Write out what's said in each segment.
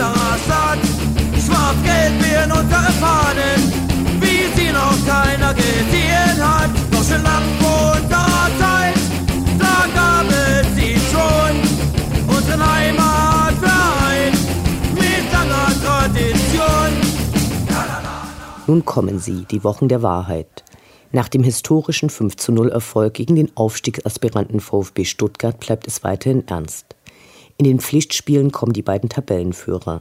unserer Stadt. Schwarz-Gelb werden unsere Fahnen, wie sie noch keiner gesehen hat. Doch schon lang vor unserer Zeit, da gab es sie schon. Unseren Heimatverein mit langer Tradition. Nun kommen sie, die Wochen der Wahrheit. Nach dem historischen 5 zu 0 Erfolg gegen den Aufstiegsaspiranten VfB Stuttgart bleibt es weiterhin ernst. In den Pflichtspielen kommen die beiden Tabellenführer.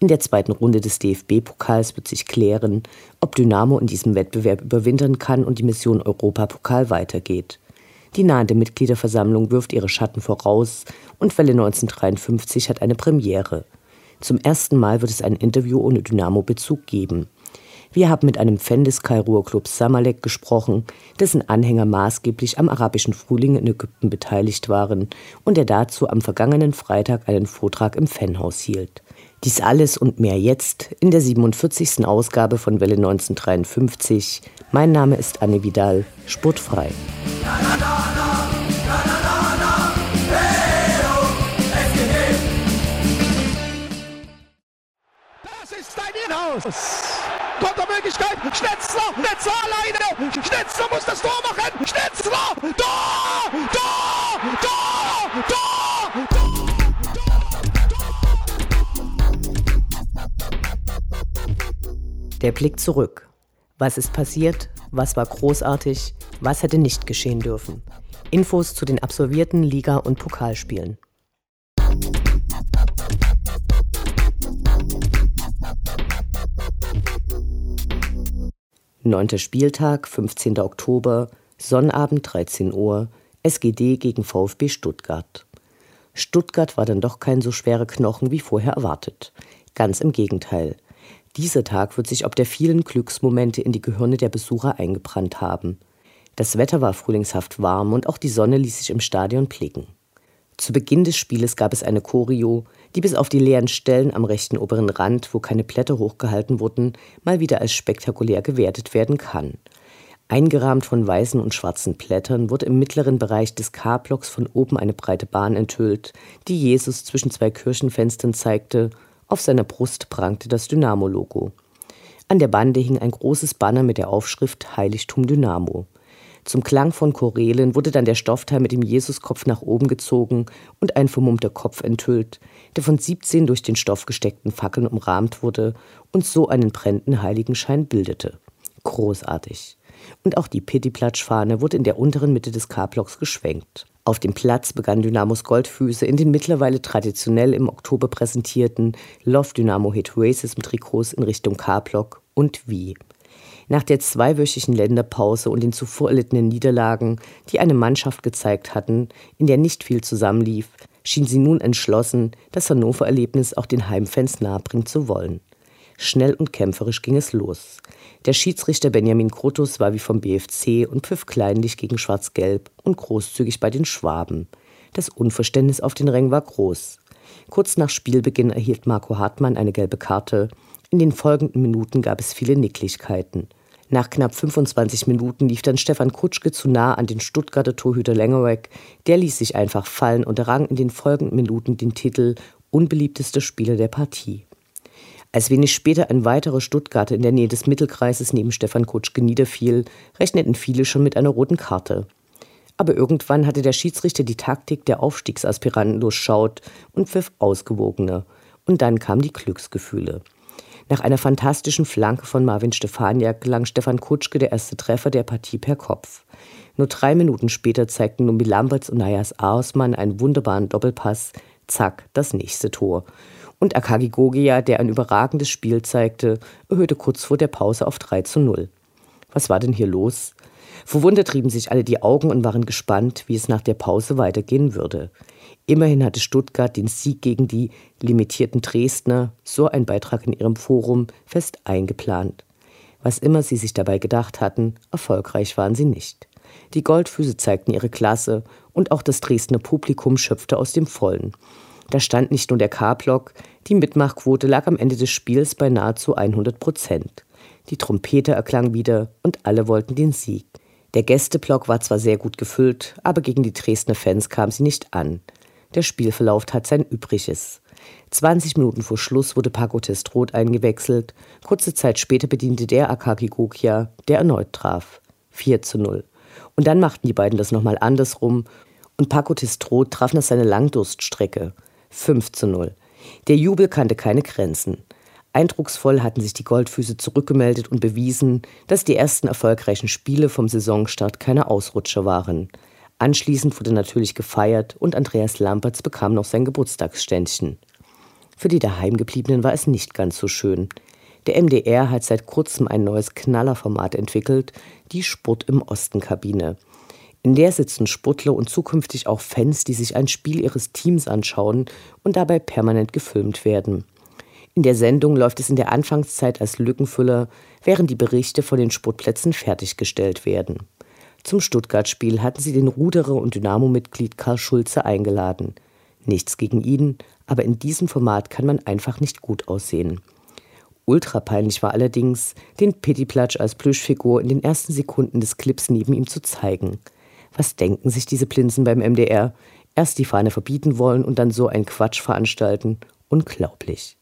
In der zweiten Runde des DFB-Pokals wird sich klären, ob Dynamo in diesem Wettbewerb überwintern kann und die Mission Europapokal weitergeht. Die nahende Mitgliederversammlung wirft ihre Schatten voraus und Welle 1953 hat eine Premiere. Zum ersten Mal wird es ein Interview ohne Dynamo-Bezug geben. Wir haben mit einem Fan des Kairoer Clubs Samalek gesprochen, dessen Anhänger maßgeblich am arabischen Frühling in Ägypten beteiligt waren und der dazu am vergangenen Freitag einen Vortrag im Fanhaus hielt. Dies alles und mehr jetzt in der 47. Ausgabe von Welle 1953. Mein Name ist Anne Vidal, sportfrei. Das ist dein Inhouse! Kontermöglichkeit. Schnetzler, Schnetzler alleine. Schnetzler muss das Tor machen. Tor, Tor, Tor, Tor, Tor. Der Blick zurück. Was ist passiert? Was war großartig? Was hätte nicht geschehen dürfen? Infos zu den absolvierten Liga- und Pokalspielen. Neunter Spieltag, 15. Oktober, Sonnabend 13 Uhr, SGD gegen VfB Stuttgart. Stuttgart war dann doch kein so schwerer Knochen wie vorher erwartet. Ganz im Gegenteil. Dieser Tag wird sich ob der vielen Glücksmomente in die Gehirne der Besucher eingebrannt haben. Das Wetter war frühlingshaft warm und auch die Sonne ließ sich im Stadion blicken. Zu Beginn des Spieles gab es eine Choreo, die bis auf die leeren Stellen am rechten oberen Rand, wo keine Blätter hochgehalten wurden, mal wieder als spektakulär gewertet werden kann. Eingerahmt von weißen und schwarzen Blättern wurde im mittleren Bereich des K-Blocks von oben eine breite Bahn enthüllt, die Jesus zwischen zwei Kirchenfenstern zeigte. Auf seiner Brust prangte das Dynamo-Logo. An der Bande hing ein großes Banner mit der Aufschrift Heiligtum Dynamo. Zum Klang von Chorälen wurde dann der Stoffteil mit dem Jesuskopf nach oben gezogen und ein vermummter Kopf enthüllt, der von 17 durch den Stoff gesteckten Fackeln umrahmt wurde und so einen brennenden Heiligenschein bildete. Großartig. Und auch die Pittiplatsch-Fahne wurde in der unteren Mitte des K-Blocks geschwenkt. Auf dem Platz begann Dynamos Goldfüße in den mittlerweile traditionell im Oktober präsentierten Love Dynamo Hit Racism Trikots in Richtung K-Block und wie. Nach der zweiwöchigen Länderpause und den zuvor erlittenen Niederlagen, die eine Mannschaft gezeigt hatten, in der nicht viel zusammenlief, schien sie nun entschlossen, das Hannover-Erlebnis auch den Heimfans nahebringen zu wollen. Schnell und kämpferisch ging es los. Der Schiedsrichter Benjamin Krotus war wie vom BFC und pfiff kleinlich gegen Schwarz-Gelb und großzügig bei den Schwaben. Das Unverständnis auf den Rängen war groß. Kurz nach Spielbeginn erhielt Marco Hartmann eine gelbe Karte. In den folgenden Minuten gab es viele Nicklichkeiten. Nach knapp 25 Minuten lief dann Stefan Kutschke zu nah an den Stuttgarter Torhüter Lengerweg. Der ließ sich einfach fallen und errang in den folgenden Minuten den Titel unbeliebtester Spieler der Partie. Als wenig später ein weiterer Stuttgarter in der Nähe des Mittelkreises neben Stefan Kutschke niederfiel, rechneten viele schon mit einer roten Karte. Aber irgendwann hatte der Schiedsrichter die Taktik der Aufstiegsaspiranten durchschaut und pfiff ausgewogener. Und dann kamen die Glücksgefühle. Nach einer fantastischen Flanke von Marvin Stefaniak gelang Stefan Kutschke der erste Treffer der Partie per Kopf. Nur drei Minuten später zeigten Numbi Lamberts und Najas Aosmann einen wunderbaren Doppelpass. Zack, das nächste Tor. Und Akagi Gogia, der ein überragendes Spiel zeigte, erhöhte kurz vor der Pause auf 3 zu 0. Was war denn hier los? Verwundert trieben sich alle die Augen und waren gespannt, wie es nach der Pause weitergehen würde. Immerhin hatte Stuttgart den Sieg gegen die limitierten Dresdner, so ein Beitrag in ihrem Forum, fest eingeplant. Was immer sie sich dabei gedacht hatten, erfolgreich waren sie nicht. Die Goldfüße zeigten ihre Klasse und auch das Dresdner Publikum schöpfte aus dem Vollen. Da stand nicht nur der K-Block, die Mitmachquote lag am Ende des Spiels bei nahezu 100 Prozent. Die Trompete erklang wieder und alle wollten den Sieg. Der Gästeblock war zwar sehr gut gefüllt, aber gegen die Dresdner Fans kam sie nicht an. Der Spielverlauf tat sein Übriges. 20 Minuten vor Schluss wurde Paco Testrot eingewechselt. Kurze Zeit später bediente der Akaki Gokia, der erneut traf. 4 zu 0. Und dann machten die beiden das nochmal andersrum und Paco Testrot traf nach seiner Langdurststrecke. 5 zu 0. Der Jubel kannte keine Grenzen. Eindrucksvoll hatten sich die Goldfüße zurückgemeldet und bewiesen, dass die ersten erfolgreichen Spiele vom Saisonstart keine Ausrutscher waren. Anschließend wurde natürlich gefeiert und Andreas Lampertz bekam noch sein Geburtstagsständchen. Für die Daheimgebliebenen war es nicht ganz so schön. Der MDR hat seit kurzem ein neues Knallerformat entwickelt, die Sport im Osten Kabine. In der sitzen Sportler und zukünftig auch Fans, die sich ein Spiel ihres Teams anschauen und dabei permanent gefilmt werden. In der Sendung läuft es in der Anfangszeit als Lückenfüller, während die Berichte von den Sportplätzen fertiggestellt werden. Zum Stuttgart-Spiel hatten sie den Ruderer und Dynamo-Mitglied Karl Schulze eingeladen. Nichts gegen ihn, aber in diesem Format kann man einfach nicht gut aussehen. Ultra peinlich war allerdings, den Pittiplatsch als Plüschfigur in den ersten Sekunden des Clips neben ihm zu zeigen. Was denken sich diese Plinsen beim MDR? Erst die Fahne verbieten wollen und dann so einen Quatsch veranstalten? Unglaublich.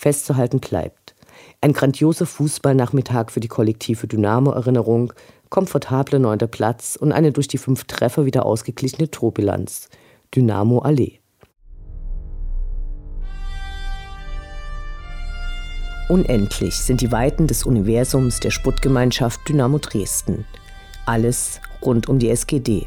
Festzuhalten bleibt. Ein grandioser Fußballnachmittag für die kollektive Dynamo-Erinnerung, komfortable neunter Platz und eine durch die fünf Treffer wieder ausgeglichene Torbilanz. Dynamo Allee. Unendlich sind die Weiten des Universums der Sputtgemeinschaft Dynamo Dresden. Alles rund um die SGD.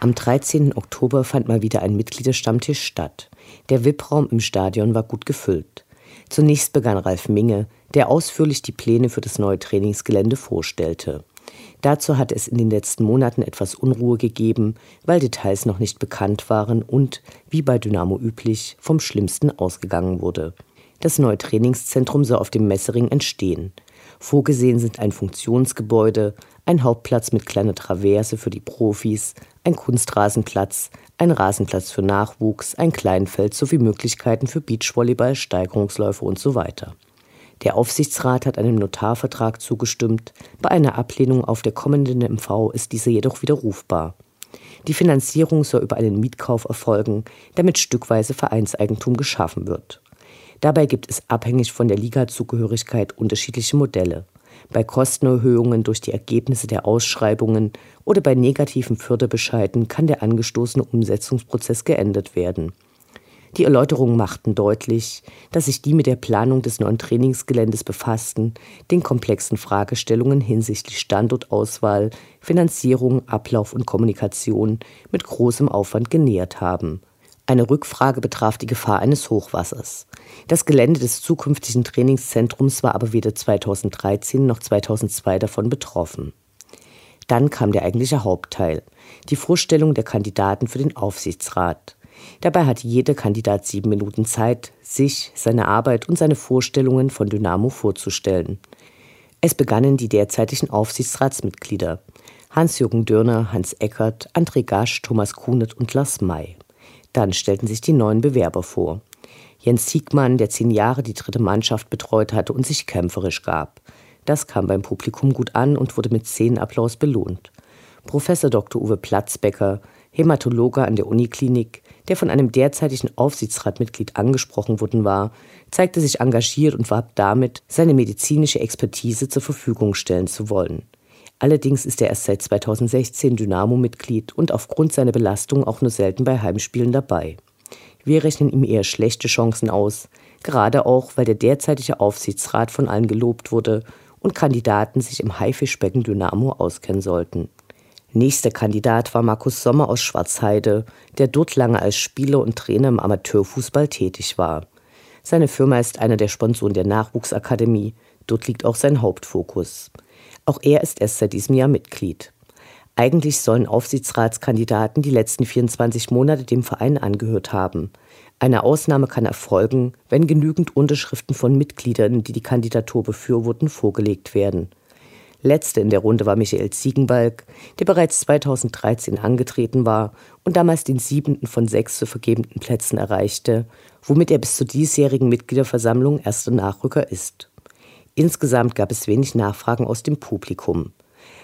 Am 13. Oktober fand mal wieder ein Mitgliederstammtisch statt. Der VIP-Raum im Stadion war gut gefüllt. Zunächst begann Ralf Minge, der ausführlich die Pläne für das neue Trainingsgelände vorstellte. Dazu hat es in den letzten Monaten etwas Unruhe gegeben, weil Details noch nicht bekannt waren und, wie bei Dynamo üblich, vom Schlimmsten ausgegangen wurde. Das neue Trainingszentrum soll auf dem Messering entstehen. Vorgesehen sind ein Funktionsgebäude, ein Hauptplatz mit kleiner Traverse für die Profis, ein Kunstrasenplatz, ein Rasenplatz für Nachwuchs, ein Kleinfeld sowie Möglichkeiten für Beachvolleyball, Steigerungsläufe und so weiter. Der Aufsichtsrat hat einem Notarvertrag zugestimmt. Bei einer Ablehnung auf der kommenden MV ist diese jedoch widerrufbar. Die Finanzierung soll über einen Mietkauf erfolgen, damit stückweise Vereinseigentum geschaffen wird. Dabei gibt es abhängig von der Ligazugehörigkeit unterschiedliche Modelle. Bei Kostenerhöhungen durch die Ergebnisse der Ausschreibungen oder bei negativen Förderbescheiden kann der angestoßene Umsetzungsprozess geändert werden. Die Erläuterungen machten deutlich, dass sich die mit der Planung des neuen Trainingsgeländes befassten, den komplexen Fragestellungen hinsichtlich Standortauswahl, Finanzierung, Ablauf und Kommunikation mit großem Aufwand genähert haben. Eine Rückfrage betraf die Gefahr eines Hochwassers. Das Gelände des zukünftigen Trainingszentrums war aber weder 2013 noch 2002 davon betroffen. Dann kam der eigentliche Hauptteil, die Vorstellung der Kandidaten für den Aufsichtsrat. Dabei hatte jeder Kandidat sieben Minuten Zeit, sich, seine Arbeit und seine Vorstellungen von Dynamo vorzustellen. Es begannen die derzeitigen Aufsichtsratsmitglieder Hans-Jürgen Dörner, Hans Eckert, André Gasch, Thomas Kunet und Lars May. Dann stellten sich die neuen Bewerber vor. Jens Siegmann, der zehn Jahre die dritte Mannschaft betreut hatte und sich kämpferisch gab. Das kam beim Publikum gut an und wurde mit Szenenapplaus belohnt. Professor Dr. Uwe Platzbecker, Hämatologe an der Uniklinik, der von einem derzeitigen Aufsichtsratmitglied angesprochen worden war, zeigte sich engagiert und warb damit, seine medizinische Expertise zur Verfügung stellen zu wollen. Allerdings ist er erst seit 2016 Dynamo-Mitglied und aufgrund seiner Belastung auch nur selten bei Heimspielen dabei. Wir rechnen ihm eher schlechte Chancen aus, gerade auch, weil der derzeitige Aufsichtsrat von allen gelobt wurde und Kandidaten sich im Haifischbecken Dynamo auskennen sollten. Nächster Kandidat war Markus Sommer aus Schwarzheide, der dort lange als Spieler und Trainer im Amateurfußball tätig war. Seine Firma ist einer der Sponsoren der Nachwuchsakademie, dort liegt auch sein Hauptfokus. Auch er ist erst seit diesem Jahr Mitglied. Eigentlich sollen Aufsichtsratskandidaten die letzten 24 Monate dem Verein angehört haben. Eine Ausnahme kann erfolgen, wenn genügend Unterschriften von Mitgliedern, die die Kandidatur befürworten, vorgelegt werden. Letzte in der Runde war Michael Ziegenbalg, der bereits 2013 angetreten war und damals den siebenten von sechs zu vergebenden Plätzen erreichte, womit er bis zur diesjährigen Mitgliederversammlung erster Nachrücker ist. Insgesamt gab es wenig Nachfragen aus dem Publikum.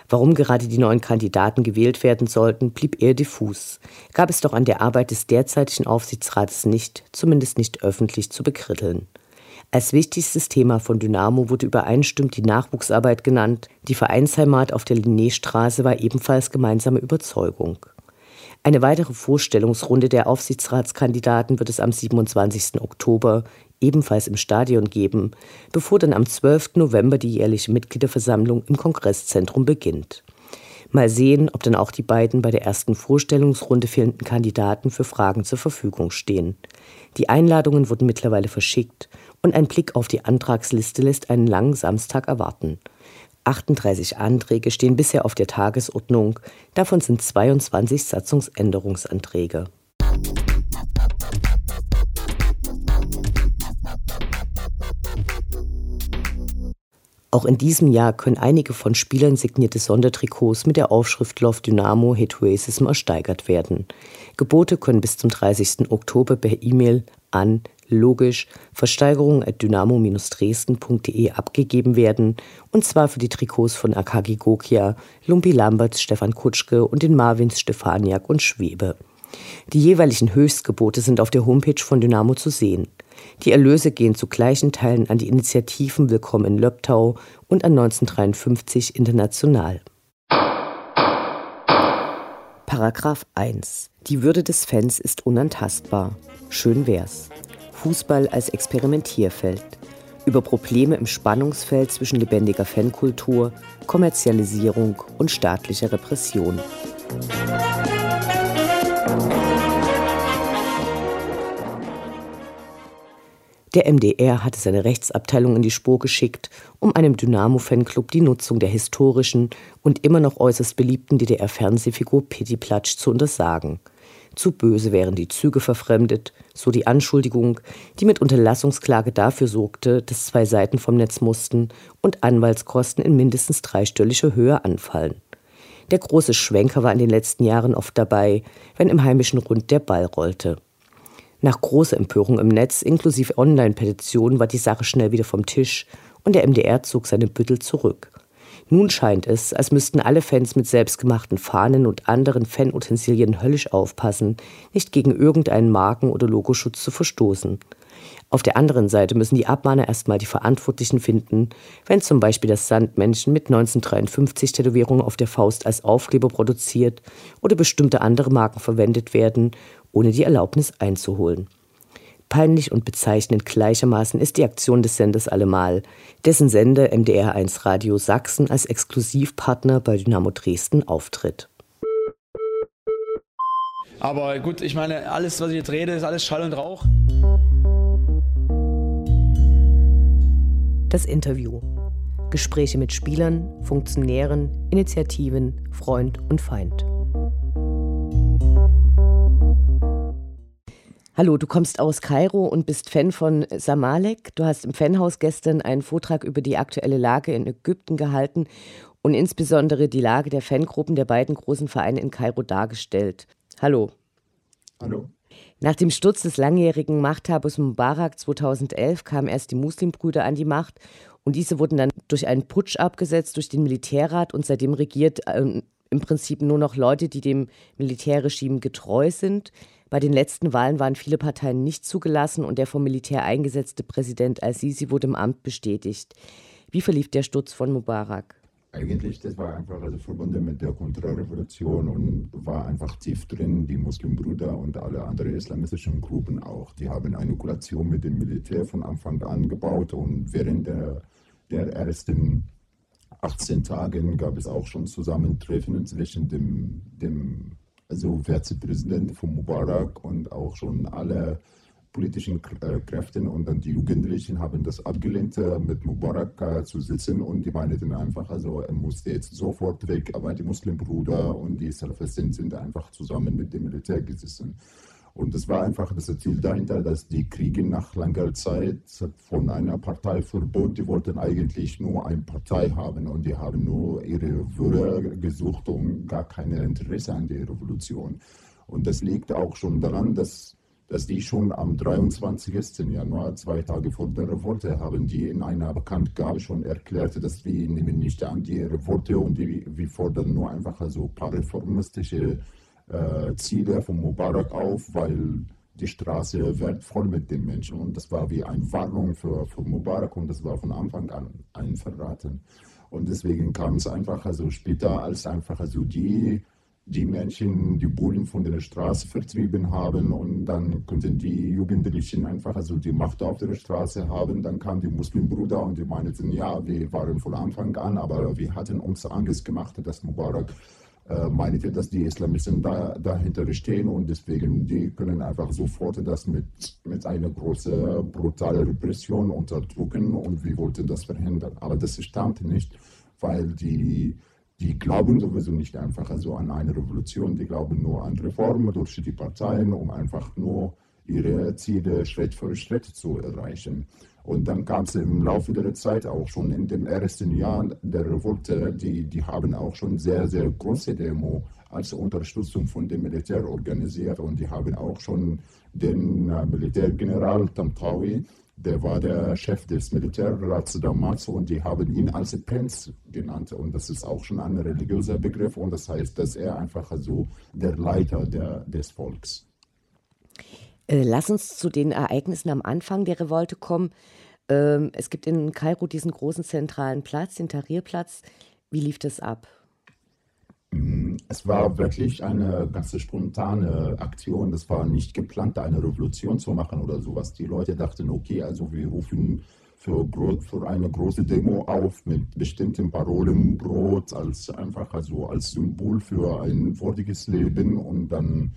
Warum gerade die neuen Kandidaten gewählt werden sollten, blieb eher diffus. Gab es doch an der Arbeit des derzeitigen Aufsichtsrates nicht, zumindest nicht öffentlich, zu bekritteln. Als wichtigstes Thema von Dynamo wurde übereinstimmend die Nachwuchsarbeit genannt. Die Vereinsheimat auf der Linnéstraße war ebenfalls gemeinsame Überzeugung. Eine weitere Vorstellungsrunde der Aufsichtsratskandidaten wird es am 27. Oktober ebenfalls im Stadion geben, bevor dann am 12. November die jährliche Mitgliederversammlung im Kongresszentrum beginnt. Mal sehen, ob dann auch die beiden bei der ersten Vorstellungsrunde fehlenden Kandidaten für Fragen zur Verfügung stehen. Die Einladungen wurden mittlerweile verschickt und ein Blick auf die Antragsliste lässt einen langen Samstag erwarten. 38 Anträge stehen bisher auf der Tagesordnung, davon sind 22 Satzungsänderungsanträge. Auch in diesem Jahr können einige von Spielern signierte Sondertrikots mit der Aufschrift Love Dynamo Hate Racism ersteigert werden. Gebote können bis zum 30. Oktober per E-Mail an logisch Versteigerung at dynamo-dresden.de abgegeben werden, und zwar für die Trikots von Akagi Gokia, Lumpi Lamberts, Stefan Kutschke und den Marvins Stefaniak und Schwebe. Die jeweiligen Höchstgebote sind auf der Homepage von Dynamo zu sehen. Die Erlöse gehen zu gleichen Teilen an die Initiativen Willkommen in Löbtau und an 1953 International. Paragraph 1. Die Würde des Fans ist unantastbar. Schön wär's. Fußball als Experimentierfeld. Über Probleme im Spannungsfeld zwischen lebendiger Fankultur, Kommerzialisierung und staatlicher Repression. Der MDR hatte seine Rechtsabteilung in die Spur geschickt, um einem Dynamo-Fanclub die Nutzung der historischen und immer noch äußerst beliebten DDR-Fernsehfigur Pitti Platsch zu untersagen. Zu böse wären die Züge verfremdet, so die Anschuldigung, die mit Unterlassungsklage dafür sorgte, dass zwei Seiten vom Netz mussten und Anwaltskosten in mindestens dreistelliger Höhe anfallen. Der große Schwenker war in den letzten Jahren oft dabei, wenn im heimischen Rund der Ball rollte. Nach großer Empörung im Netz inklusive Online-Petitionen war die Sache schnell wieder vom Tisch und der MDR zog seine Büttel zurück. Nun scheint es, als müssten alle Fans mit selbstgemachten Fahnen und anderen Fanutensilien höllisch aufpassen, nicht gegen irgendeinen Marken- oder Logoschutz zu verstoßen. Auf der anderen Seite müssen die Abmahner erstmal die Verantwortlichen finden, wenn zum Beispiel das Sandmännchen mit 1953 Tätowierungen auf der Faust als Aufkleber produziert oder bestimmte andere Marken verwendet werden ohne die Erlaubnis einzuholen. Peinlich und bezeichnend gleichermaßen ist die Aktion des Senders allemal, dessen Sender MDR1 Radio Sachsen als Exklusivpartner bei Dynamo Dresden auftritt. Aber gut, ich meine, alles, was ich jetzt rede, ist alles Schall und Rauch. Das Interview. Gespräche mit Spielern, Funktionären, Initiativen, Freund und Feind. Hallo, du kommst aus Kairo und bist Fan von Samalek. Du hast im Fanhaus gestern einen Vortrag über die aktuelle Lage in Ägypten gehalten und insbesondere die Lage der Fangruppen der beiden großen Vereine in Kairo dargestellt. Hallo. Hallo. Nach dem Sturz des langjährigen Machthabers Mubarak 2011 kamen erst die Muslimbrüder an die Macht und diese wurden dann durch einen Putsch abgesetzt durch den Militärrat und seitdem regiert äh, im Prinzip nur noch Leute, die dem Militärregime getreu sind. Bei den letzten Wahlen waren viele Parteien nicht zugelassen und der vom Militär eingesetzte Präsident al-Sisi wurde im Amt bestätigt. Wie verlief der Sturz von Mubarak? Eigentlich, das war einfach also verbunden mit der Kontrarevolution und war einfach tief drin. Die Muslimbrüder und alle anderen islamistischen Gruppen auch, die haben eine Koalition mit dem Militär von Anfang an gebaut und während der, der ersten 18 Tagen gab es auch schon Zusammentreffen zwischen dem, dem also Vizepräsidenten von Mubarak und auch schon alle politischen äh, Kräften und dann die Jugendlichen haben das abgelehnt, äh, mit Mubarak äh, zu sitzen und die meinten einfach, also er musste jetzt sofort weg, aber die Muslimbruder und die Salafisten sind einfach zusammen mit dem Militär gesessen. Und es war einfach das Ziel dahinter, dass die Kriege nach langer Zeit von einer Partei verbot, die wollten eigentlich nur eine Partei haben und die haben nur ihre Würde gesucht und gar kein Interesse an der Revolution. Und das liegt auch schon daran, dass dass die schon am 23. Januar, zwei Tage vor der Revolte, haben die in einer Bekanntgabe schon erklärt, dass wir nehmen nicht an die Revolte und die, wir fordern nur einfach so ein paar reformistische äh, Ziele von Mubarak auf, weil die Straße wird voll mit den Menschen und das war wie eine Warnung für, für Mubarak und das war von Anfang an ein Verraten. Und deswegen kam es einfach also später als einfach also die die Menschen die Bullen von der Straße vertrieben haben und dann konnten die Jugendlichen einfach also die Macht auf der Straße haben. Dann kamen die Muslimbrüder und die meinten, ja, wir waren von Anfang an, aber wir hatten uns Angst gemacht, dass Mubarak äh, meinte, dass die Islamisten da, dahinter stehen und deswegen die können einfach sofort das mit, mit einer großen, brutalen Repression unterdrücken und wir wollten das verhindern. Aber das stammt nicht, weil die die glauben sowieso nicht einfach also an eine Revolution, die glauben nur an Reformen durch die Parteien, um einfach nur ihre Ziele Schritt für Schritt zu erreichen. Und dann kam es im Laufe der Zeit auch schon in den ersten Jahren der Revolte, die, die haben auch schon sehr, sehr große Demo als Unterstützung von dem Militär organisiert und die haben auch schon den äh, Militärgeneral Tamtawi der war der Chef des Militärrats damals und die haben ihn als Prinz genannt. Und das ist auch schon ein religiöser Begriff und das heißt, dass er einfach so der Leiter der, des Volks. Äh, lass uns zu den Ereignissen am Anfang der Revolte kommen. Ähm, es gibt in Kairo diesen großen zentralen Platz, den Tahrirplatz. Wie lief das ab? Es war wirklich eine ganz spontane Aktion. Das war nicht geplant, eine Revolution zu machen oder sowas. Die Leute dachten, okay, also wir rufen für, für eine große Demo auf mit bestimmten Parolen, Brot als einfach also als Symbol für ein würdiges Leben und dann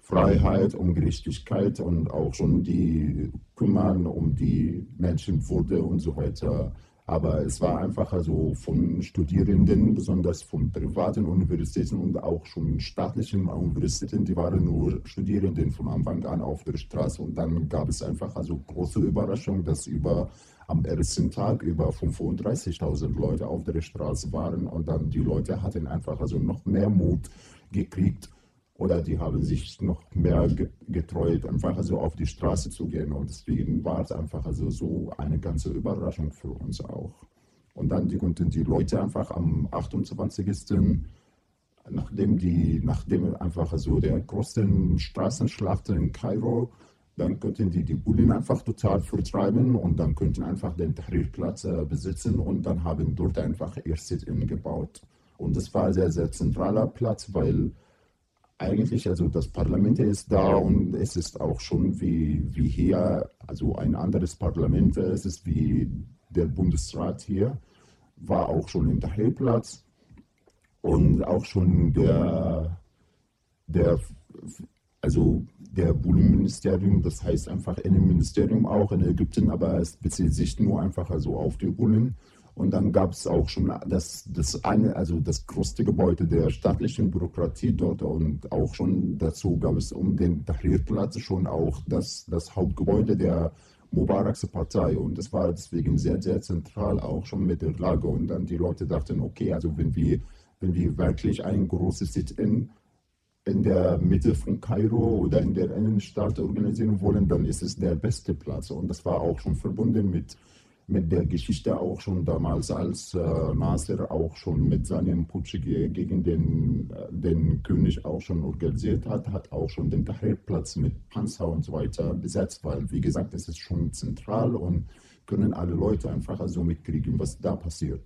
Freiheit und Gerechtigkeit und auch schon die kümmern um die Menschenwürde und so weiter. Aber es war einfach also von Studierenden, besonders von privaten Universitäten und auch schon staatlichen Universitäten, die waren nur Studierenden von Anfang an auf der Straße. Und dann gab es einfach also große Überraschung, dass über am ersten Tag über 35.000 Leute auf der Straße waren. Und dann die Leute hatten einfach also noch mehr Mut gekriegt, oder die haben sich noch mehr getreut, einfach also auf die Straße zu gehen. Und deswegen war es einfach also so eine ganze Überraschung für uns auch. Und dann die konnten die Leute einfach am 28. Nachdem die, nachdem einfach so der größten Straßenschlacht in Kairo, dann könnten die die Bullen einfach total vertreiben und dann könnten einfach den Tahrirplatz äh, besitzen und dann haben dort einfach ihr Sit-In gebaut. Und das war ein sehr, sehr zentraler Platz, weil eigentlich, also das Parlament ist da und es ist auch schon wie, wie hier, also ein anderes Parlament, es ist wie der Bundesrat hier, war auch schon im Tahrirplatz und auch schon der, der also der Bullenministerium, das heißt einfach Innenministerium auch in Ägypten, aber es bezieht sich nur einfach also auf die Bullen. Und dann gab es auch schon das, das eine, also das größte Gebäude der staatlichen Bürokratie dort und auch schon dazu gab es um den Tahrirplatz schon auch das, das Hauptgebäude der Mubaraks Partei und das war deswegen sehr, sehr zentral auch schon mit der Lage. Und dann die Leute dachten, okay, also wenn wir, wenn wir wirklich ein großes Sit-In in der Mitte von Kairo oder in der Innenstadt organisieren wollen, dann ist es der beste Platz. Und das war auch schon verbunden mit mit der Geschichte auch schon damals, als äh, Nasser auch schon mit seinem Putsch gegen den, äh, den König auch schon organisiert hat, hat auch schon den Tahrirplatz mit Panzer und so weiter besetzt, weil, wie gesagt, es ist schon zentral und können alle Leute einfach so mitkriegen, was da passiert.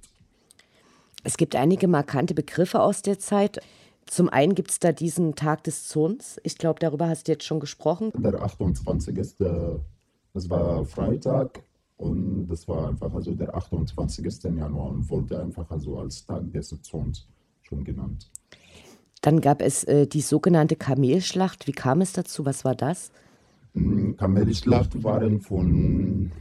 Es gibt einige markante Begriffe aus der Zeit. Zum einen gibt es da diesen Tag des Zorns. Ich glaube, darüber hast du jetzt schon gesprochen. Der 28. Das war Freitag und das war einfach also der 28. Januar und wurde einfach also als Tag des Zorns schon genannt. Dann gab es äh, die sogenannte Kamelschlacht. Wie kam es dazu? Was war das? Mm, Kamelschlacht waren von,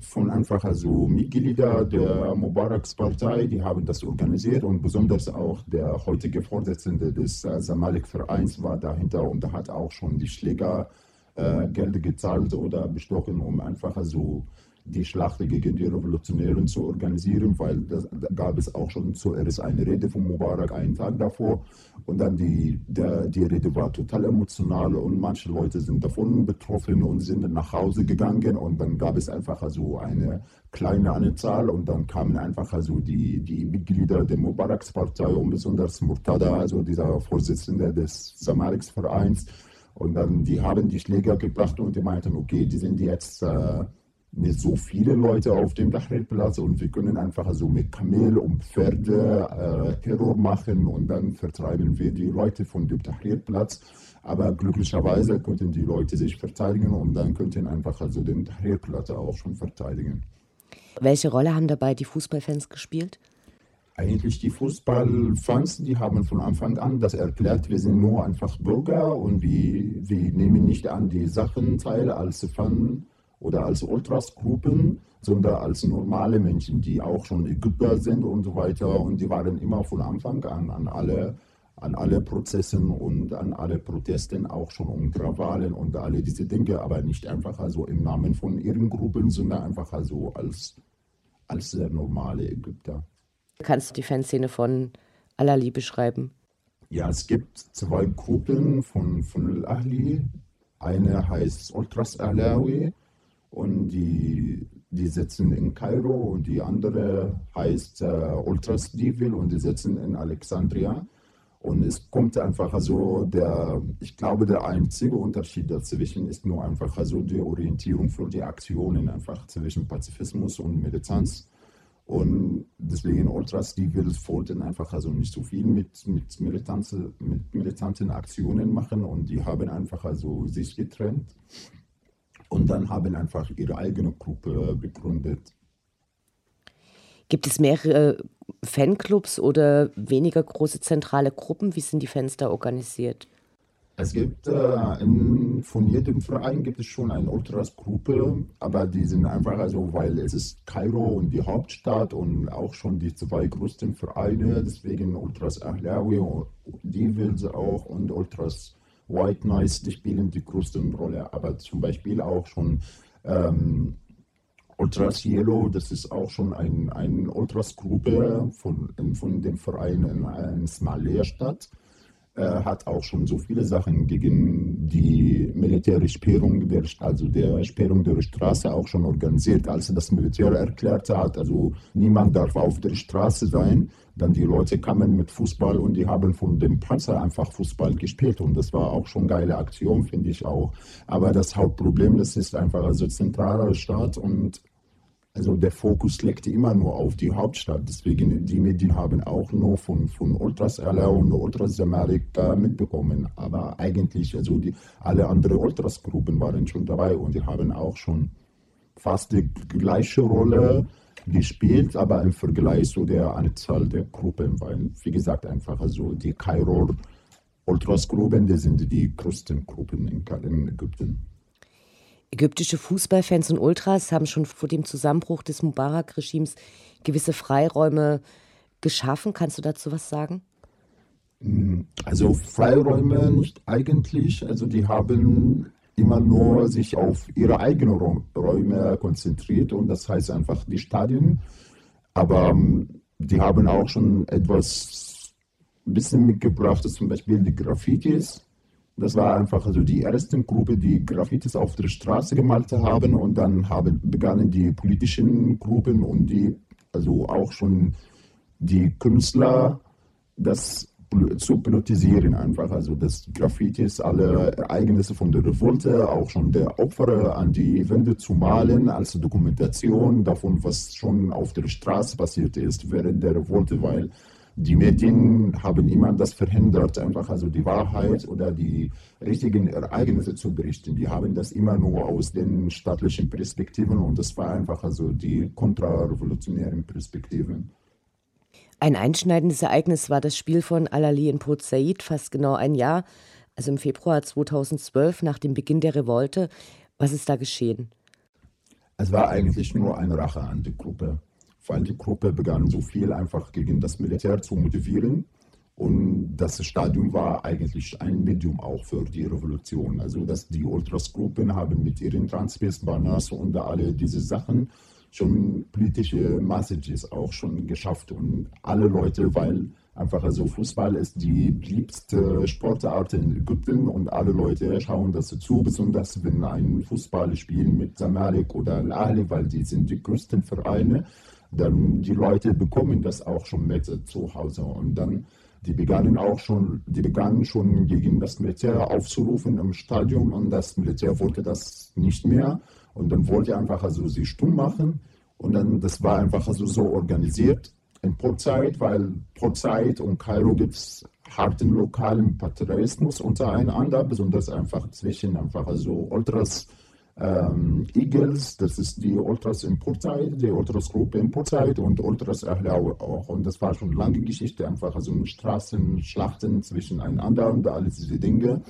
von einfach also Mitglieder der Mubaraks Partei, die haben das organisiert und besonders auch der heutige Vorsitzende des äh, Zamalek-Vereins war dahinter und hat auch schon die Schläger äh, Geld gezahlt oder bestochen, um einfach also die Schlacht gegen die Revolutionären zu organisieren, weil das, da gab es auch schon zuerst eine Rede von Mubarak einen Tag davor. Und dann die, der, die Rede war total emotional und manche Leute sind davon betroffen und sind nach Hause gegangen. Und dann gab es einfach also eine kleine Anzahl und dann kamen einfach also die, die Mitglieder der Mubaraks Partei und besonders Murtada, also dieser Vorsitzende des Samaleks Vereins. Und dann die haben die Schläger gebracht und die meinten, okay, die sind jetzt äh, nicht so viele Leute auf dem Tahrirplatz und wir können einfach so mit Kamel und Pferde äh, Terror machen und dann vertreiben wir die Leute von dem Tahrirplatz. Aber glücklicherweise konnten die Leute sich verteidigen und dann könnten einfach also den Tahrirplatz auch schon verteidigen. Welche Rolle haben dabei die Fußballfans gespielt? Eigentlich die Fußballfans, die haben von Anfang an das erklärt, wir sind nur einfach Bürger und wir, wir nehmen nicht an die Sachen teil als Fan oder als Ultras-Gruppen, sondern als normale Menschen, die auch schon Ägypter sind und so weiter. Und die waren immer von Anfang an an alle, an alle Prozessen und an alle Protesten auch schon um Krawallen und alle diese Dinge, aber nicht einfach also im Namen von ihren Gruppen, sondern einfach also als, als sehr normale Ägypter. Kannst du die Fanszene von Al-Ali beschreiben? Ja, es gibt zwei Gruppen von, von Al-Ahli. Eine heißt Ultras Alawi und die, die sitzen in Kairo und die andere heißt äh, Ultras Devil und die sitzen in Alexandria. Und es kommt einfach so, der, ich glaube, der einzige Unterschied dazwischen ist nur einfach so die Orientierung für die Aktionen, einfach zwischen Pazifismus und Militanz. Und deswegen Ultras, die will wollten einfach also nicht so viel mit, mit, Militanz, mit militanten Aktionen machen und die haben einfach also sich getrennt und dann haben einfach ihre eigene Gruppe gegründet. Gibt es mehrere Fanclubs oder weniger große zentrale Gruppen? Wie sind die Fans da organisiert? Es gibt äh, in, von jedem Verein gibt es schon eine Ultras-Gruppe, aber die sind einfach also, weil es ist Kairo und die Hauptstadt und auch schon die zwei größten Vereine, deswegen Ultras Ahlawi, die will sie auch und Ultras White Noise, spielen die größte Rolle, aber zum Beispiel auch schon ähm, Ultras Yellow, das ist auch schon eine ein Ultras-Gruppe von, von dem Verein in, in Smalea-Stadt äh, hat auch schon so viele Sachen gegen die militärische Sperrung der, also der Sperrung der Straße auch schon organisiert. Als das Militär erklärt hat, also niemand darf auf der Straße sein, dann die Leute kamen mit Fußball und die haben von dem Panzer einfach Fußball gespielt und das war auch schon eine geile Aktion, finde ich auch. Aber das Hauptproblem, das ist einfach also zentraler Staat und also der Fokus liegt immer nur auf die Hauptstadt. Deswegen, die Medien haben auch nur von, von Ultras LA und Ultras Amerika mitbekommen. Aber eigentlich, also die, alle anderen Ultras-Gruppen waren schon dabei und die haben auch schon fast die gleiche Rolle gespielt, aber im Vergleich zu der Anzahl der Gruppen, weil, wie gesagt, einfach also die Kairo Ultras-Gruppen, die sind die größten Gruppen in Ägypten. Ägyptische Fußballfans und Ultras haben schon vor dem Zusammenbruch des Mubarak-Regimes gewisse Freiräume geschaffen. Kannst du dazu was sagen? Also Freiräume nicht eigentlich. Also die haben immer nur sich auf ihre eigenen Räume konzentriert und das heißt einfach die Stadien. Aber ähm, die haben auch schon etwas ein bisschen mitgebracht, zum Beispiel die Graffitis. Das war einfach also die erste Gruppe, die Graffitis auf der Straße gemalt haben und dann haben, begannen die politischen Gruppen und die, also auch schon die Künstler, das zu politisieren einfach. Also das Graffitis, alle Ereignisse von der Revolte, auch schon der Opfer an die Wände zu malen als Dokumentation davon, was schon auf der Straße passiert ist während der Revolte, weil die Medien haben immer das verhindert, einfach also die Wahrheit oder die richtigen Ereignisse zu berichten. Die haben das immer nur aus den staatlichen Perspektiven und das war einfach also die kontrarevolutionären Perspektiven. Ein einschneidendes Ereignis war das Spiel von Al-Ali in Port Said, fast genau ein Jahr, also im Februar 2012, nach dem Beginn der Revolte. Was ist da geschehen? Es war eigentlich nur eine Rache an die Gruppe, weil die Gruppe begann so viel einfach gegen das Militär zu motivieren. Und das Stadion war eigentlich ein Medium auch für die Revolution. Also dass die Ultras-Gruppen haben mit ihren Transfers, Banners und alle diese Sachen schon politische Messages auch schon geschafft und alle Leute, weil einfach also Fußball ist die liebste Sportart in Ägypten und alle Leute schauen das zu, besonders wenn ein Fußballspiel mit Zamalek oder Al-Ahli, weil die sind die größten Vereine, dann die Leute bekommen das auch schon mit zu Hause und dann die begannen auch schon, die begannen schon gegen das Militär aufzurufen im Stadion und das Militär wollte das nicht mehr. Und dann wollte einfach also sie stumm machen. Und dann, das war einfach also so organisiert in Said, weil Said und Kairo gibt es harten lokalen Patriotismus untereinander, besonders einfach zwischen einfach also Ultras ähm, Eagles, das ist die Ultras in Port Said, die Ultras-Gruppe in Port Said und Ultras Ahlawi auch. Und das war schon lange Geschichte, einfach also Straßenschlachten zwischeneinander und all diese Dinge.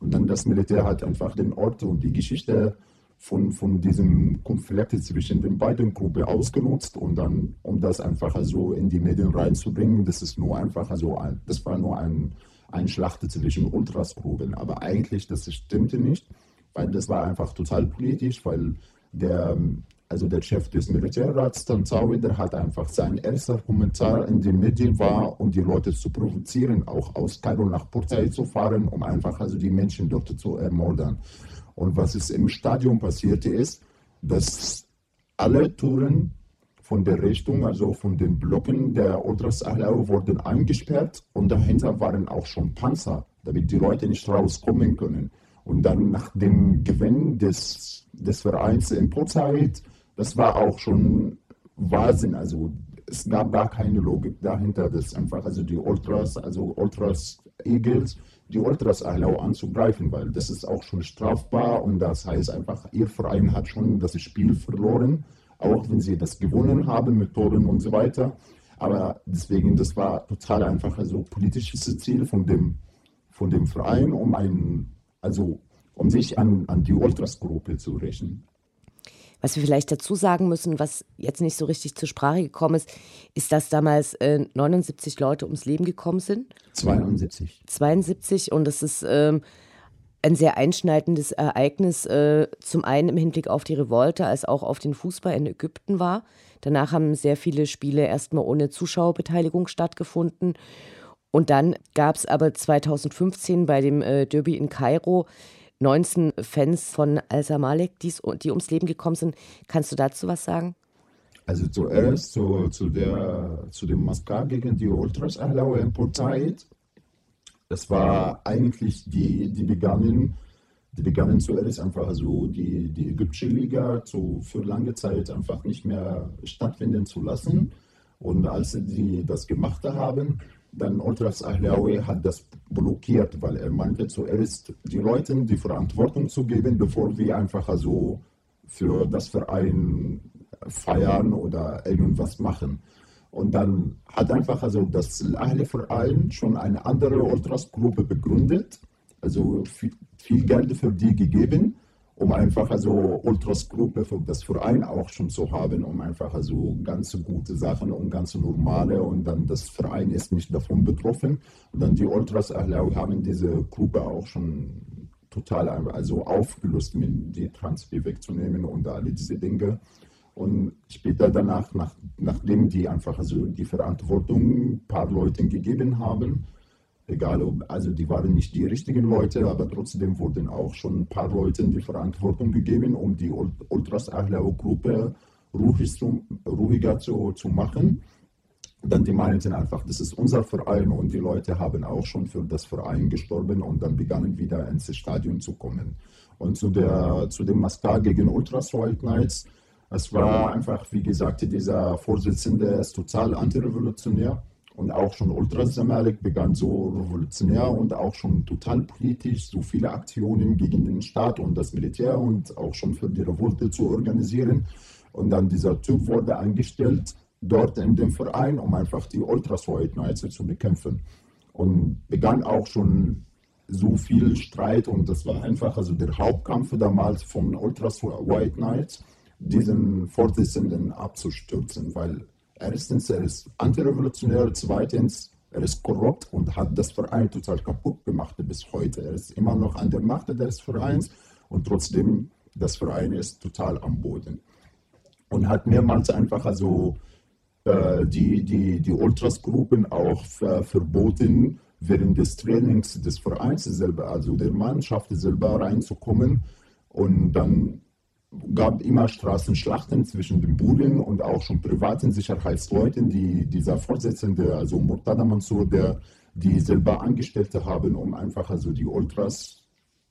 Und dann das Militär hat einfach den Ort und die Geschichte von, von diesem Konflikt zwischen den beiden Gruppen ausgenutzt und dann, um das einfach so in die Medien reinzubringen, das ist nur einfach so, ein, das war nur ein, ein Schlacht zwischen Ultrasgruppen. Aber eigentlich, das stimmte nicht, weil das war einfach total politisch, weil der, also der Chef des Militärrats, Tanzawi, der hat einfach sein erster Kommentar in den Medien war, um die Leute zu provozieren, auch aus Kairo nach Portei zu fahren, um einfach also die Menschen dort zu ermordern. Und was ist im Stadion passierte ist, dass alle Touren von der Richtung, also von den Blocken der Ultras Ahlau wurden eingesperrt und dahinter waren auch schon Panzer, damit die Leute nicht rauskommen können. Und dann nach dem Gewinn des, des Vereins in Potsdam, das war auch schon Wahnsinn. Also es gab gar keine Logik dahinter, dass einfach also die Ultras, also Ultras Eagles, die Ultras Ahlau anzugreifen, weil das ist auch schon strafbar und das heißt einfach, ihr Verein hat schon das Spiel verloren, auch wenn sie das gewonnen haben mit Toren und so weiter. Aber deswegen, das war total einfach also politisches Ziel von dem, von dem Verein, um ein, also um sich an, an die Ultras-Gruppe zu rächen. Was wir vielleicht dazu sagen müssen, was jetzt nicht so richtig zur Sprache gekommen ist, ist, dass damals äh, 79 Leute ums Leben gekommen sind. 72. 72 und das ist ähm, ein sehr einschneidendes Ereignis, äh, zum einen im Hinblick auf die Revolte, als auch auf den Fußball in Ägypten war. Danach haben sehr viele Spiele erstmal ohne Zuschauerbeteiligung stattgefunden. Und dann gab es aber 2015 bei dem äh, Derby in Kairo 19 Fans von Al-Samalek, die ums Leben gekommen sind. Kannst du dazu was sagen? Also zuerst zu, zu, der, zu dem Maskat gegen die Ultras Ahlawi in Port Said. Das war eigentlich, die, die begannen, die begannen zuerst einfach so die, die ägyptische Liga zu, für lange Zeit einfach nicht mehr stattfinden zu lassen. Und als sie das gemacht haben, dann Ultras Ahlawi hat das blockiert, weil er meinte zuerst, die Leute die Verantwortung zu geben, bevor wir einfach so für das Verein feiern oder irgendwas machen. Und dann hat einfach also das Ahli-Verein schon eine andere Ultras-Gruppe begründet, also viel, viel Geld für die gegeben um einfach also Ultras-Gruppe für das Verein auch schon zu haben, um einfach also ganz gute Sachen und ganz normale und dann das Verein ist nicht davon betroffen. Und dann die Ultras haben diese Gruppe auch schon total also aufgelöst, die Transfer wegzunehmen und alle diese Dinge. Und später danach, nach, nachdem die einfach also die Verantwortung ein paar Leuten gegeben haben, egal ob, also die waren nicht die richtigen Leute, aber trotzdem wurden auch schon ein paar Leuten die Verantwortung gegeben, um die Ultras Ahlau Gruppe ruhig zu, ruhiger zu, zu machen. dann die meinten einfach, das ist unser Verein und die Leute haben auch schon für das Verein gestorben und dann begannen wieder ins Stadion zu kommen. Und zu, der, zu dem Mascar gegen Ultras White Knights, es war einfach, wie gesagt, dieser Vorsitzende ist total antirevolutionär und auch schon Ultras Zamalek begann so revolutionär und auch schon total politisch, so viele Aktionen gegen den Staat und das Militär und auch schon für die Revolte zu organisieren. Und dann dieser Typ wurde eingestellt dort in dem Verein, um einfach die Ultras zu bekämpfen. Und begann auch schon so viel Streit und das war einfach also der Hauptkampf damals von Ultras White Knights, diesen Vorsitzenden abzustürzen, weil erstens er ist antirevolutionär, zweitens er ist korrupt und hat das Verein total kaputt gemacht bis heute. Er ist immer noch an der Macht des Vereins und trotzdem das Verein ist total am Boden und hat mehrmals einfach also äh, die, die, die Ultras-Gruppen auch verboten, während des Trainings des Vereins selber, also der Mannschaft selber reinzukommen. Und dann gab immer Straßenschlachten zwischen den Bullen und auch schon privaten Sicherheitsleuten, die dieser Vorsitzende, also Murtada Mansour, der die selber Angestellte haben, um einfach also die Ultras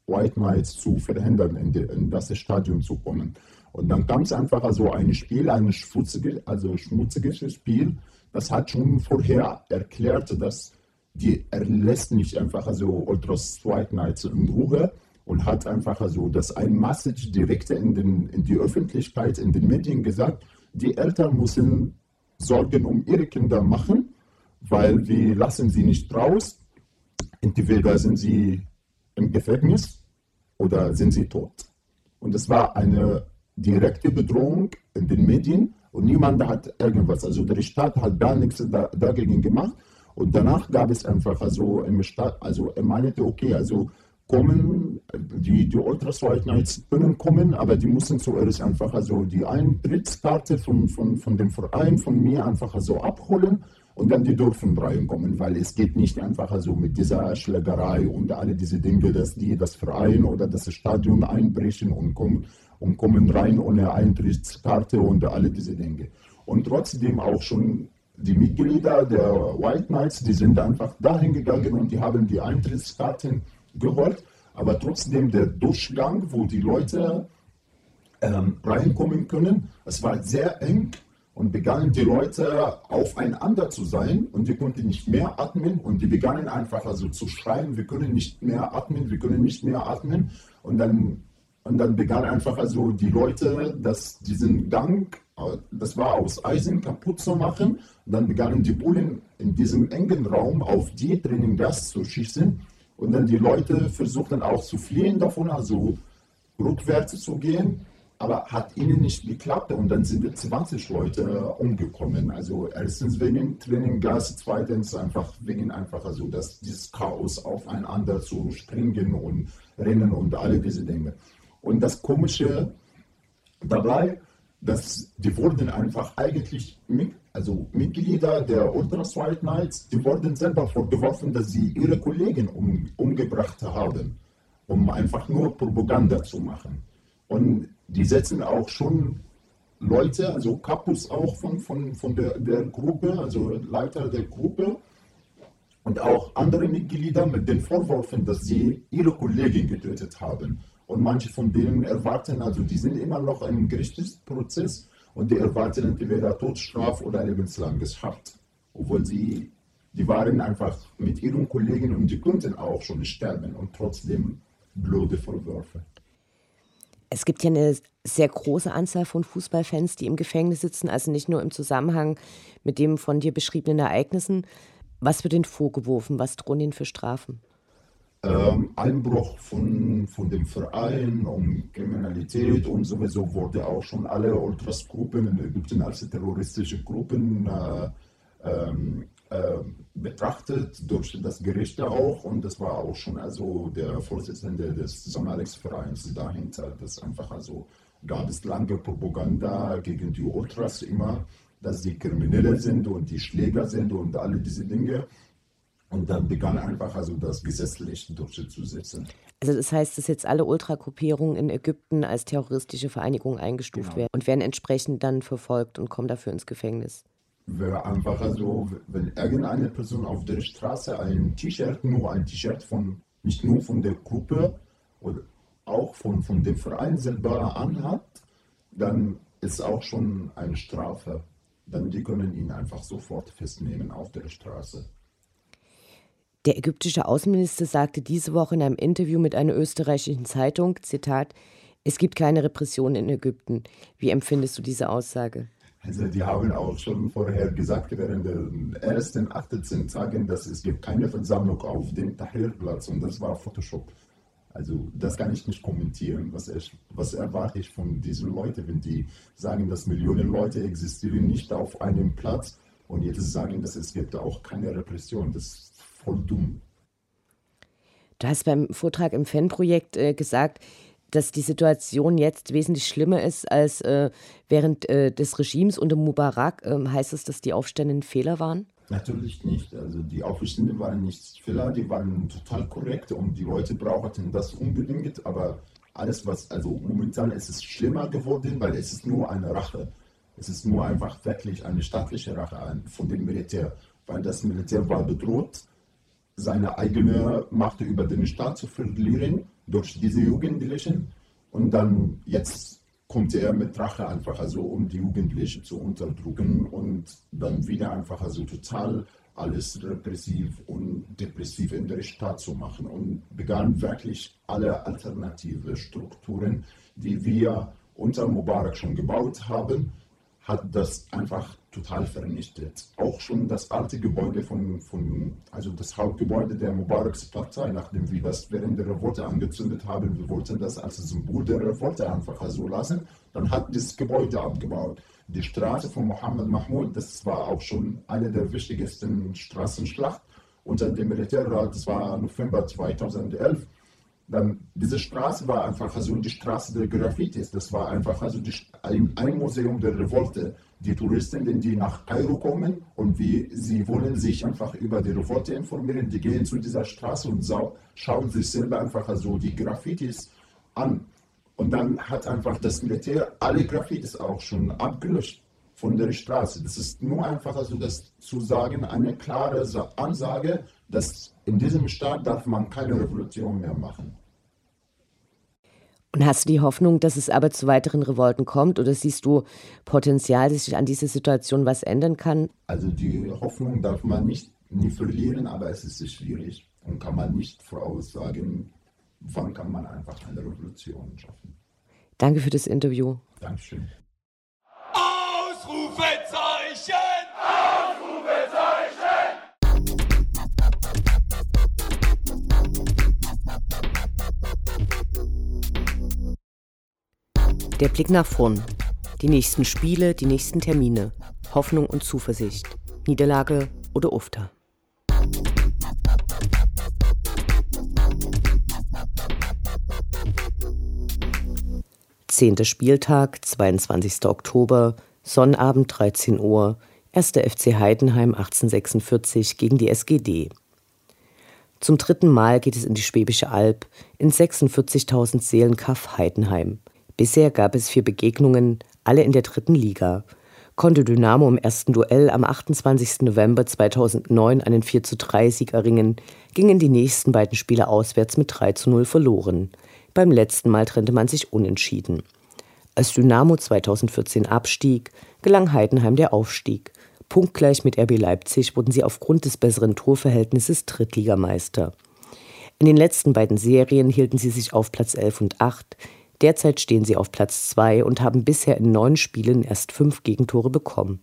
White Knights zu verhindern, in, de, in das Stadion zu kommen. Und dann kam es einfach also ein Spiel, ein schmutziges, also schmutziges Spiel. Das hat schon vorher erklärt, dass die, er lässt nicht einfach also Ultras White Knights in Ruhe und hat einfach also das ein Message direkt in, den, in die Öffentlichkeit, in den Medien gesagt, die Eltern müssen Sorgen um ihre Kinder machen, weil wir lassen sie nicht raus. Entweder sind sie im Gefängnis oder sind sie tot. Und es war eine direkte Bedrohung in den Medien und niemand hat irgendwas. Also der Staat hat gar nichts da, dagegen gemacht. Und danach gab es einfach also im Staat, also er meinte, okay, also kommen, die, die Ultras White Knights können kommen, aber die müssen zuerst einfach also die Eintrittskarte von, von, von dem Verein, von mir einfach so abholen und dann die dürfen reinkommen, weil es geht nicht einfach so mit dieser Schlägerei und alle diese Dinge, dass die das Verein oder das Stadion einbrechen und kommen und kommen rein ohne Eintrittskarte und alle diese Dinge. Und trotzdem auch schon die Mitglieder der White Knights, die sind einfach dahin gegangen und die haben die Eintrittskarten geholt. Aber trotzdem der Durchgang, wo die Leute ähm, reinkommen können, es war sehr eng und begannen die Leute aufeinander zu sein und die konnten nicht mehr atmen und die begannen einfach also zu schreien, wir können nicht mehr atmen, wir können nicht mehr atmen und dann und dann begann einfach also die Leute, das, diesen Gang, das war aus Eisen kaputt zu machen. Und dann begannen die Bullen in diesem engen Raum auf die drinnen Gas zu schießen. Und dann die Leute versuchten auch zu fliehen davon, also rückwärts zu gehen. Aber hat ihnen nicht geklappt und dann sind 20 Leute umgekommen. Also erstens wegen Tränengas, zweitens einfach wegen einfach also das, dieses Chaos aufeinander zu springen und rennen und alle diese Dinge. Und das Komische dabei, dass die wurden einfach eigentlich also Mitglieder der Ultras White Knights, die wurden selber vorgeworfen, dass sie ihre Kollegen um, umgebracht haben, um einfach nur Propaganda zu machen. Und die setzen auch schon Leute, also Kapus auch von, von, von der, der Gruppe, also Leiter der Gruppe, und auch andere Mitglieder mit den Vorwürfen, dass sie ihre Kollegen getötet haben. Und manche von denen erwarten, also die sind immer noch im Gerichtsprozess und die erwarten entweder Todesstrafe oder lebenslanges Haft. Obwohl sie, die waren einfach mit ihren Kollegen und die konnten auch schon sterben und trotzdem blöde Vorwürfe. Es gibt ja eine sehr große Anzahl von Fußballfans, die im Gefängnis sitzen, also nicht nur im Zusammenhang mit dem von dir beschriebenen Ereignissen. Was wird ihnen vorgeworfen? Was drohen ihnen für Strafen? Ähm, Einbruch von, von dem Verein, um Kriminalität und sowieso wurde auch schon alle Ultras-Gruppen in Ägypten als terroristische Gruppen äh, ähm, äh, betrachtet durch das Gericht auch und das war auch schon also der Vorsitzende des Sonalex-Vereins dahinter, das einfach also gab es lange Propaganda gegen die Ultras immer, dass sie Kriminelle sind und die Schläger sind und alle diese Dinge. Und dann begann einfach also das gesetzlich durchzusetzen. Also das heißt, dass jetzt alle Ultragruppierungen in Ägypten als terroristische Vereinigung eingestuft genau. werden und werden entsprechend dann verfolgt und kommen dafür ins Gefängnis. wäre einfach so, wenn irgendeine Person auf der Straße ein T-Shirt, nur ein T-Shirt von, nicht nur von der Gruppe oder auch von, von dem Verein selber anhat, dann ist auch schon eine Strafe. Dann die können ihn einfach sofort festnehmen auf der Straße. Der ägyptische Außenminister sagte diese Woche in einem Interview mit einer österreichischen Zeitung, Zitat, es gibt keine Repression in Ägypten. Wie empfindest du diese Aussage? Also die haben auch schon vorher gesagt, während der ersten 18 Tagen, dass es gibt keine Versammlung auf dem Tahrirplatz und das war Photoshop. Also das kann ich nicht kommentieren. Was, ich, was erwarte ich von diesen Leuten, wenn die sagen, dass Millionen Leute existieren nicht auf einem Platz und jetzt sagen, dass es gibt auch keine Repression. Das voll dumm. Du hast beim Vortrag im Fanprojekt äh, gesagt, dass die Situation jetzt wesentlich schlimmer ist als äh, während äh, des Regimes unter Mubarak. Ähm, heißt es, dass die Aufstände ein Fehler waren? Natürlich nicht. Also die Aufstände waren nicht Fehler, die waren total korrekt und die Leute brauchten das unbedingt. Aber alles, was, also momentan ist es schlimmer geworden, weil es ist nur eine Rache. Es ist nur einfach wirklich eine staatliche Rache von dem Militär, weil das Militär war bedroht, seine eigene Macht über den Staat zu verlieren durch diese Jugendlichen. Und dann jetzt kommt er mit Rache einfach, also um die Jugendlichen zu unterdrücken und dann wieder einfach also total alles repressiv und depressiv in der Stadt zu machen und begann wirklich alle alternative Strukturen, die wir unter Mubarak schon gebaut haben, hat das einfach total vernichtet. Auch schon das alte Gebäude von, von also das Hauptgebäude der Mubaraks Partei, nachdem wir das während der Revolte angezündet haben, wir wollten das als Symbol der Revolte einfach so lassen, dann hat das Gebäude abgebaut. Die Straße von Mohammed Mahmoud, das war auch schon eine der wichtigsten Straßenschlacht unter dem Militärrat, das war November 2011 dann diese Straße war einfach also die Straße der Graffitis. Das war einfach also die, ein, ein, Museum der Revolte. Die Touristen, die nach Kairo kommen und wie sie wollen sich einfach über die Revolte informieren, die gehen zu dieser Straße und schauen sich selber einfach also die Graffitis an. Und dann hat einfach das Militär alle Graffitis auch schon abgelöscht von der Straße. Das ist nur einfach also das zu sagen, eine klare Ansage, dass in diesem Staat darf man keine Revolution mehr machen. Und hast du die Hoffnung, dass es aber zu weiteren Revolten kommt oder siehst du Potenzial, dass sich an dieser Situation was ändern kann? Also die Hoffnung darf man nicht nie verlieren, aber es ist schwierig und kann man nicht voraussagen, wann kann man einfach eine Revolution schaffen. Danke für das Interview. Dankeschön. Ausrufezeichen! Ausrufezeichen! Der Blick nach vorn. Die nächsten Spiele, die nächsten Termine. Hoffnung und Zuversicht. Niederlage oder Ufter. Zehnter Spieltag, 22. Oktober, Sonnabend 13 Uhr, 1. FC Heidenheim 1846 gegen die SGD. Zum dritten Mal geht es in die Schwäbische Alb, in 46.000 Seelenkaff Heidenheim. Bisher gab es vier Begegnungen, alle in der dritten Liga. Konnte Dynamo im ersten Duell am 28. November 2009 einen 4:3 Sieg erringen, gingen die nächsten beiden Spiele auswärts mit 3:0 verloren. Beim letzten Mal trennte man sich unentschieden. Als Dynamo 2014 abstieg, gelang Heidenheim der Aufstieg. Punktgleich mit RB Leipzig wurden sie aufgrund des besseren Torverhältnisses Drittligameister. In den letzten beiden Serien hielten sie sich auf Platz 11 und 8, Derzeit stehen sie auf Platz 2 und haben bisher in neun Spielen erst fünf Gegentore bekommen.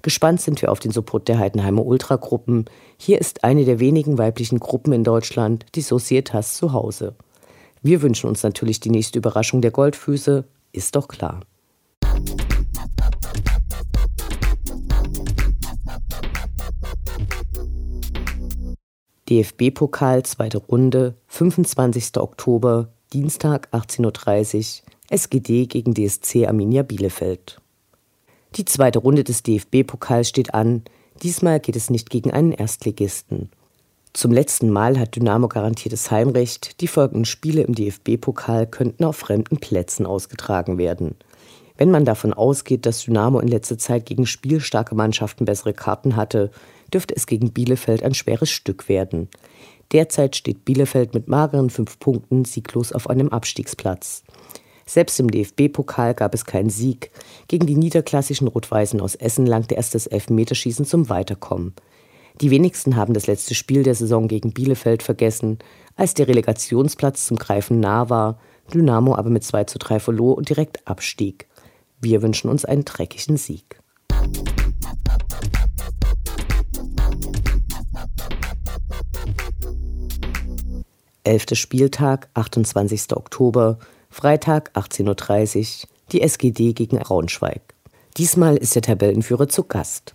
Gespannt sind wir auf den Support der Heidenheimer Ultragruppen. Hier ist eine der wenigen weiblichen Gruppen in Deutschland, die Societas zu Hause. Wir wünschen uns natürlich die nächste Überraschung der Goldfüße, ist doch klar. DFB-Pokal, zweite Runde, 25. Oktober, Dienstag 18.30 Uhr SGD gegen DSC Arminia Bielefeld. Die zweite Runde des DFB-Pokals steht an. Diesmal geht es nicht gegen einen Erstligisten. Zum letzten Mal hat Dynamo garantiertes Heimrecht. Die folgenden Spiele im DFB-Pokal könnten auf fremden Plätzen ausgetragen werden. Wenn man davon ausgeht, dass Dynamo in letzter Zeit gegen spielstarke Mannschaften bessere Karten hatte, dürfte es gegen Bielefeld ein schweres Stück werden. Derzeit steht Bielefeld mit mageren fünf Punkten sieglos auf einem Abstiegsplatz. Selbst im DFB-Pokal gab es keinen Sieg. Gegen die niederklassischen Rot-Weißen aus Essen langte erst das Elfmeterschießen zum Weiterkommen. Die wenigsten haben das letzte Spiel der Saison gegen Bielefeld vergessen, als der Relegationsplatz zum Greifen nah war, Dynamo aber mit 2 zu 3 verlor und direkt abstieg. Wir wünschen uns einen dreckigen Sieg. Elfter Spieltag, 28. Oktober, Freitag 18.30 Uhr, die SGD gegen Braunschweig. Diesmal ist der Tabellenführer zu Gast.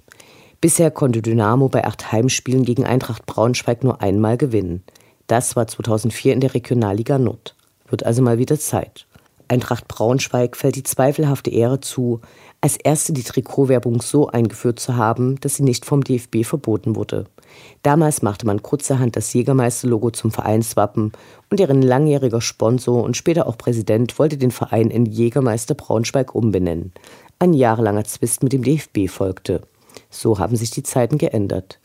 Bisher konnte Dynamo bei acht Heimspielen gegen Eintracht Braunschweig nur einmal gewinnen. Das war 2004 in der Regionalliga Nord. Wird also mal wieder Zeit. Eintracht Braunschweig fällt die zweifelhafte Ehre zu, als erste die Trikotwerbung so eingeführt zu haben, dass sie nicht vom DFB verboten wurde. Damals machte man kurzerhand das Jägermeister-Logo zum Vereinswappen und deren langjähriger Sponsor und später auch Präsident wollte den Verein in Jägermeister Braunschweig umbenennen. Ein jahrelanger Zwist mit dem DFB folgte. So haben sich die Zeiten geändert.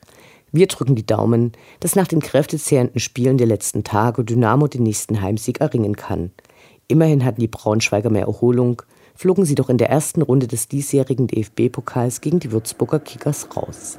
Wir drücken die Daumen, dass nach den kräftezehrenden Spielen der letzten Tage Dynamo den nächsten Heimsieg erringen kann. Immerhin hatten die Braunschweiger mehr Erholung, flogen sie doch in der ersten Runde des diesjährigen DFB-Pokals gegen die Würzburger Kickers raus.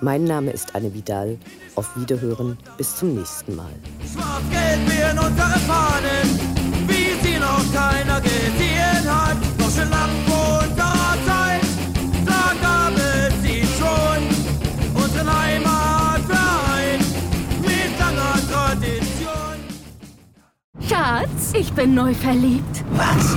Mein Name ist Anne Vidal. Auf Wiederhören. Bis zum nächsten Mal. Schwarz-Gelb in unsere Fahnen, wie sie noch keiner gesehen hat. Doch schon lang vor unserer Zeit, da gab es sie schon. Unseren Heimatverein mit langer Tradition. Schatz, ich bin neu verliebt. Was?